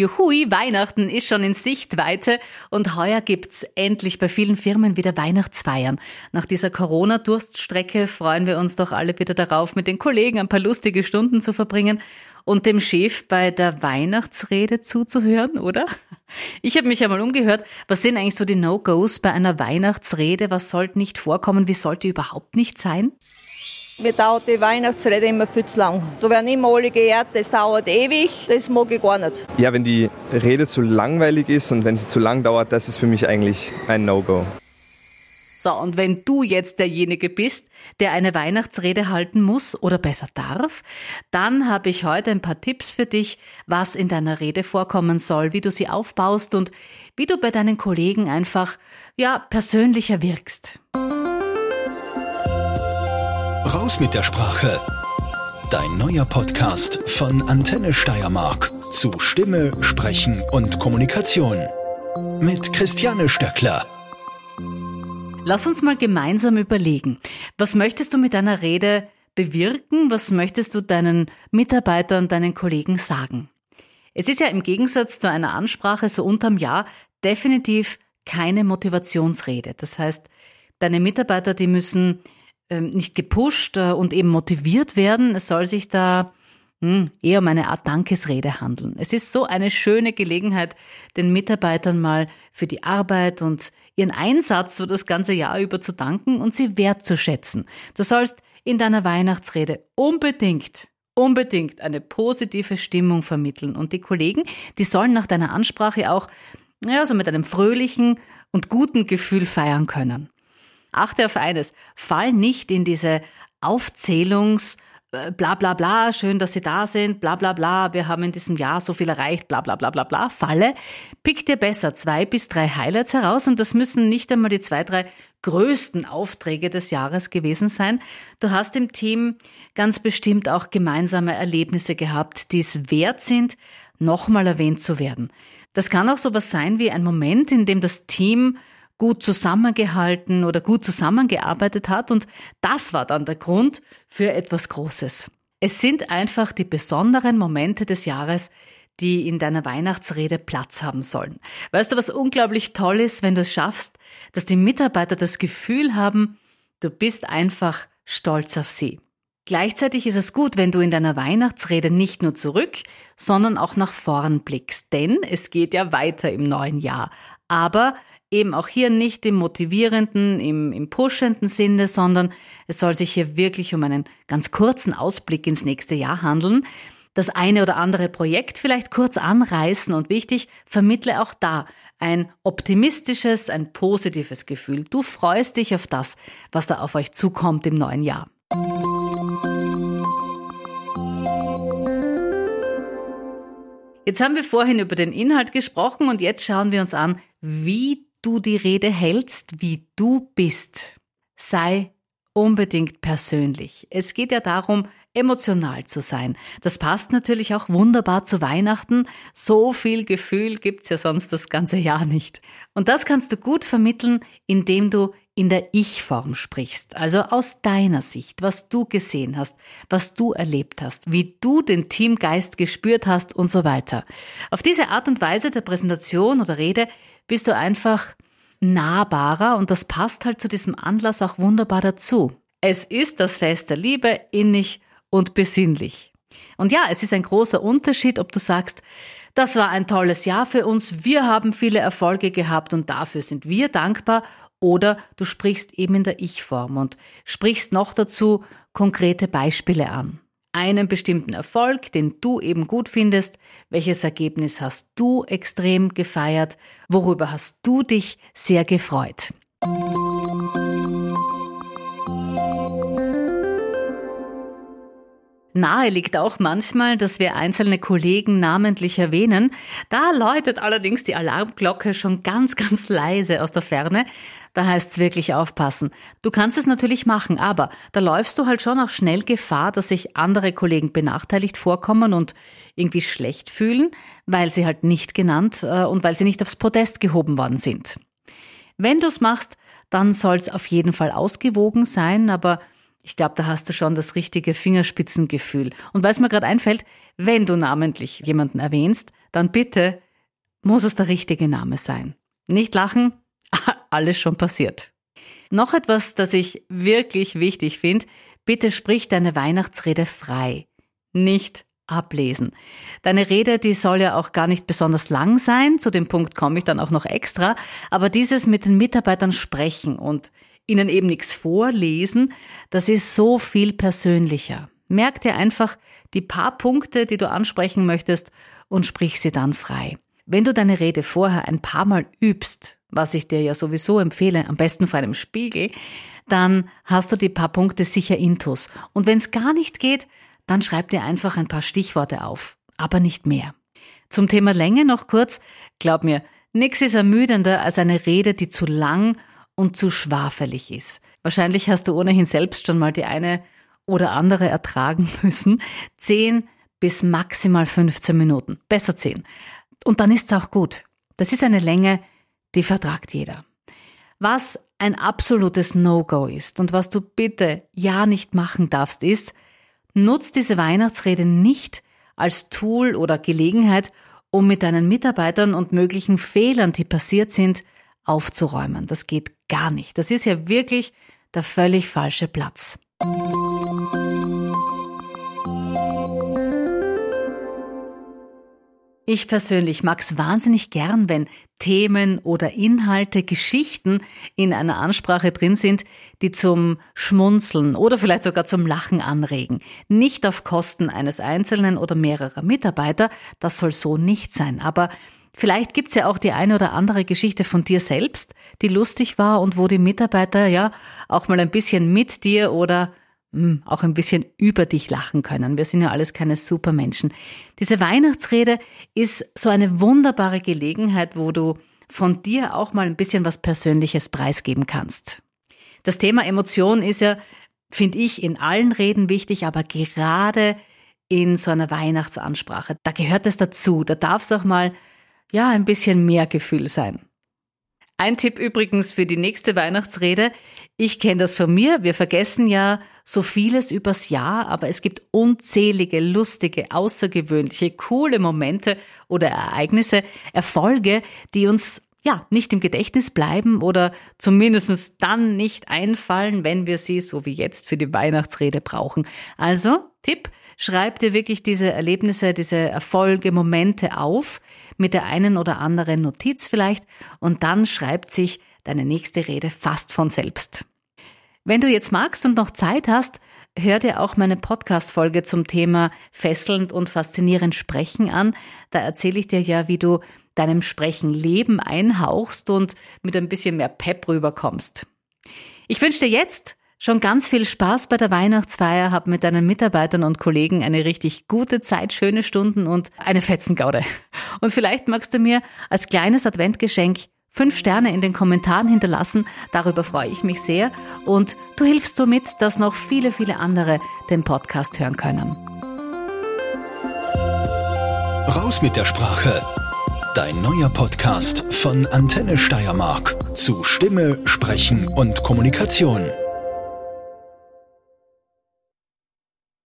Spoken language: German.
Juhui, Weihnachten ist schon in Sichtweite und heuer gibt's endlich bei vielen Firmen wieder Weihnachtsfeiern. Nach dieser Corona-Durststrecke freuen wir uns doch alle wieder darauf, mit den Kollegen ein paar lustige Stunden zu verbringen und dem Chef bei der Weihnachtsrede zuzuhören, oder? Ich habe mich einmal umgehört, was sind eigentlich so die No-Gos bei einer Weihnachtsrede? Was sollte nicht vorkommen? Wie sollte überhaupt nicht sein? Mir dauert die Weihnachtsrede immer viel zu lang. Da werden immer alle geehrt, das dauert ewig, das mag ich gar nicht. Ja, wenn die Rede zu langweilig ist und wenn sie zu lang dauert, das ist für mich eigentlich ein No-Go. So, und wenn du jetzt derjenige bist, der eine Weihnachtsrede halten muss oder besser darf, dann habe ich heute ein paar Tipps für dich, was in deiner Rede vorkommen soll, wie du sie aufbaust und wie du bei deinen Kollegen einfach, ja, persönlicher wirkst. Raus mit der Sprache. Dein neuer Podcast von Antenne Steiermark zu Stimme, Sprechen und Kommunikation. Mit Christiane Stöckler. Lass uns mal gemeinsam überlegen, was möchtest du mit deiner Rede bewirken? Was möchtest du deinen Mitarbeitern, deinen Kollegen sagen? Es ist ja im Gegensatz zu einer Ansprache so unterm Jahr definitiv keine Motivationsrede. Das heißt, deine Mitarbeiter, die müssen nicht gepusht äh, und eben motiviert werden. Es soll sich da hm, eher um eine Art Dankesrede handeln. Es ist so eine schöne Gelegenheit, den Mitarbeitern mal für die Arbeit und ihren Einsatz so das ganze Jahr über zu danken und sie wertzuschätzen. Du sollst in deiner Weihnachtsrede unbedingt unbedingt eine positive Stimmung vermitteln. Und die Kollegen, die sollen nach deiner Ansprache auch ja, so mit einem fröhlichen und guten Gefühl feiern können. Achte auf eines, fall nicht in diese Aufzählungs- äh, bla bla bla, schön, dass Sie da sind, bla bla bla, wir haben in diesem Jahr so viel erreicht, bla bla bla bla bla, Falle. Pick dir besser zwei bis drei Highlights heraus und das müssen nicht einmal die zwei, drei größten Aufträge des Jahres gewesen sein. Du hast im Team ganz bestimmt auch gemeinsame Erlebnisse gehabt, die es wert sind, nochmal erwähnt zu werden. Das kann auch sowas sein wie ein Moment, in dem das Team gut zusammengehalten oder gut zusammengearbeitet hat und das war dann der Grund für etwas Großes. Es sind einfach die besonderen Momente des Jahres, die in deiner Weihnachtsrede Platz haben sollen. Weißt du, was unglaublich toll ist, wenn du es schaffst, dass die Mitarbeiter das Gefühl haben, du bist einfach stolz auf sie. Gleichzeitig ist es gut, wenn du in deiner Weihnachtsrede nicht nur zurück, sondern auch nach vorn blickst, denn es geht ja weiter im neuen Jahr. Aber eben auch hier nicht im motivierenden, im, im pushenden Sinne, sondern es soll sich hier wirklich um einen ganz kurzen Ausblick ins nächste Jahr handeln. Das eine oder andere Projekt vielleicht kurz anreißen und wichtig, vermittle auch da ein optimistisches, ein positives Gefühl. Du freust dich auf das, was da auf euch zukommt im neuen Jahr. Jetzt haben wir vorhin über den Inhalt gesprochen und jetzt schauen wir uns an, wie du die Rede hältst, wie du bist. Sei unbedingt persönlich. Es geht ja darum, emotional zu sein. Das passt natürlich auch wunderbar zu Weihnachten. So viel Gefühl gibt's ja sonst das ganze Jahr nicht. Und das kannst du gut vermitteln, indem du in der Ich-Form sprichst, also aus deiner Sicht, was du gesehen hast, was du erlebt hast, wie du den Teamgeist gespürt hast und so weiter. Auf diese Art und Weise der Präsentation oder Rede bist du einfach nahbarer und das passt halt zu diesem Anlass auch wunderbar dazu. Es ist das Fest der Liebe, innig und besinnlich. Und ja, es ist ein großer Unterschied, ob du sagst, das war ein tolles Jahr für uns, wir haben viele Erfolge gehabt und dafür sind wir dankbar, oder du sprichst eben in der Ich-Form und sprichst noch dazu konkrete Beispiele an einen bestimmten Erfolg, den du eben gut findest, welches Ergebnis hast du extrem gefeiert, worüber hast du dich sehr gefreut. Nahe liegt auch manchmal, dass wir einzelne Kollegen namentlich erwähnen. Da läutet allerdings die Alarmglocke schon ganz, ganz leise aus der Ferne. Da heißt es wirklich aufpassen. Du kannst es natürlich machen, aber da läufst du halt schon auch schnell Gefahr, dass sich andere Kollegen benachteiligt vorkommen und irgendwie schlecht fühlen, weil sie halt nicht genannt äh, und weil sie nicht aufs Podest gehoben worden sind. Wenn du es machst, dann soll es auf jeden Fall ausgewogen sein, aber Ich glaube, da hast du schon das richtige Fingerspitzengefühl. Und weil es mir gerade einfällt, wenn du namentlich jemanden erwähnst, dann bitte muss es der richtige Name sein. Nicht lachen, alles schon passiert. Noch etwas, das ich wirklich wichtig finde, bitte sprich deine Weihnachtsrede frei, nicht ablesen. Deine Rede, die soll ja auch gar nicht besonders lang sein, zu dem Punkt komme ich dann auch noch extra, aber dieses mit den Mitarbeitern sprechen und ihnen eben nichts vorlesen, das ist so viel persönlicher. Merk dir einfach die paar Punkte, die du ansprechen möchtest und sprich sie dann frei. Wenn du deine Rede vorher ein paar Mal übst, was ich dir ja sowieso empfehle, am besten vor einem Spiegel, dann hast du die paar Punkte sicher intus. Und wenn es gar nicht geht, dann schreib dir einfach ein paar Stichworte auf, aber nicht mehr. Zum Thema Länge noch kurz. Glaub mir, nix ist ermüdender als eine Rede, die zu lang und zu schwafelig ist. Wahrscheinlich hast du ohnehin selbst schon mal die eine oder andere ertragen müssen. Zehn bis maximal 15 Minuten. Besser zehn. Und dann ist's auch gut. Das ist eine Länge, die vertragt jeder. Was ein absolutes No-Go ist und was du bitte ja nicht machen darfst, ist, Nutz diese Weihnachtsrede nicht als Tool oder Gelegenheit, um mit deinen Mitarbeitern und möglichen Fehlern, die passiert sind, aufzuräumen. Das geht gar nicht. Das ist ja wirklich der völlig falsche Platz. Ich persönlich mag es wahnsinnig gern, wenn Themen oder Inhalte, Geschichten in einer Ansprache drin sind, die zum Schmunzeln oder vielleicht sogar zum Lachen anregen. Nicht auf Kosten eines Einzelnen oder mehrerer Mitarbeiter, das soll so nicht sein. Aber vielleicht gibt's ja auch die eine oder andere Geschichte von dir selbst, die lustig war und wo die Mitarbeiter ja auch mal ein bisschen mit dir oder hm, auch ein bisschen über dich lachen können. Wir sind ja alles keine Supermenschen. Diese Weihnachtsrede ist so eine wunderbare Gelegenheit, wo du von dir auch mal ein bisschen was Persönliches preisgeben kannst. Das Thema Emotion ist ja, finde ich, in allen Reden wichtig, aber gerade in so einer Weihnachtsansprache, da gehört es dazu. Da darf es auch mal, ja, ein bisschen mehr Gefühl sein. Ein Tipp übrigens für die nächste Weihnachtsrede. Ich kenne das von mir. Wir vergessen ja so vieles übers Jahr, aber es gibt unzählige, lustige, außergewöhnliche, coole Momente oder Ereignisse, Erfolge, die uns ja, nicht im Gedächtnis bleiben oder zumindest dann nicht einfallen, wenn wir sie so wie jetzt für die Weihnachtsrede brauchen. Also, Tipp, schreib dir wirklich diese Erlebnisse, diese Erfolge, Momente auf, mit der einen oder anderen Notiz vielleicht und dann schreibt sich deine nächste Rede fast von selbst. Wenn du jetzt magst und noch Zeit hast, hör dir auch meine Podcast-Folge zum Thema fesselnd und faszinierend Sprechen an. Da erzähle ich dir ja, wie du deinem Sprechen Leben einhauchst und mit ein bisschen mehr Pep rüberkommst. Ich wünsche dir jetzt Schon ganz viel Spaß bei der Weihnachtsfeier, hab mit deinen Mitarbeitern und Kollegen eine richtig gute Zeit, schöne Stunden und eine Fetzengaude. Und vielleicht magst du mir als kleines Adventgeschenk fünf Sterne in den Kommentaren hinterlassen. Darüber freue ich mich sehr. Und du hilfst somit, dass noch viele, viele andere den Podcast hören können. Raus mit der Sprache. Dein neuer Podcast von Antenne Steiermark zu Stimme, Sprechen und Kommunikation.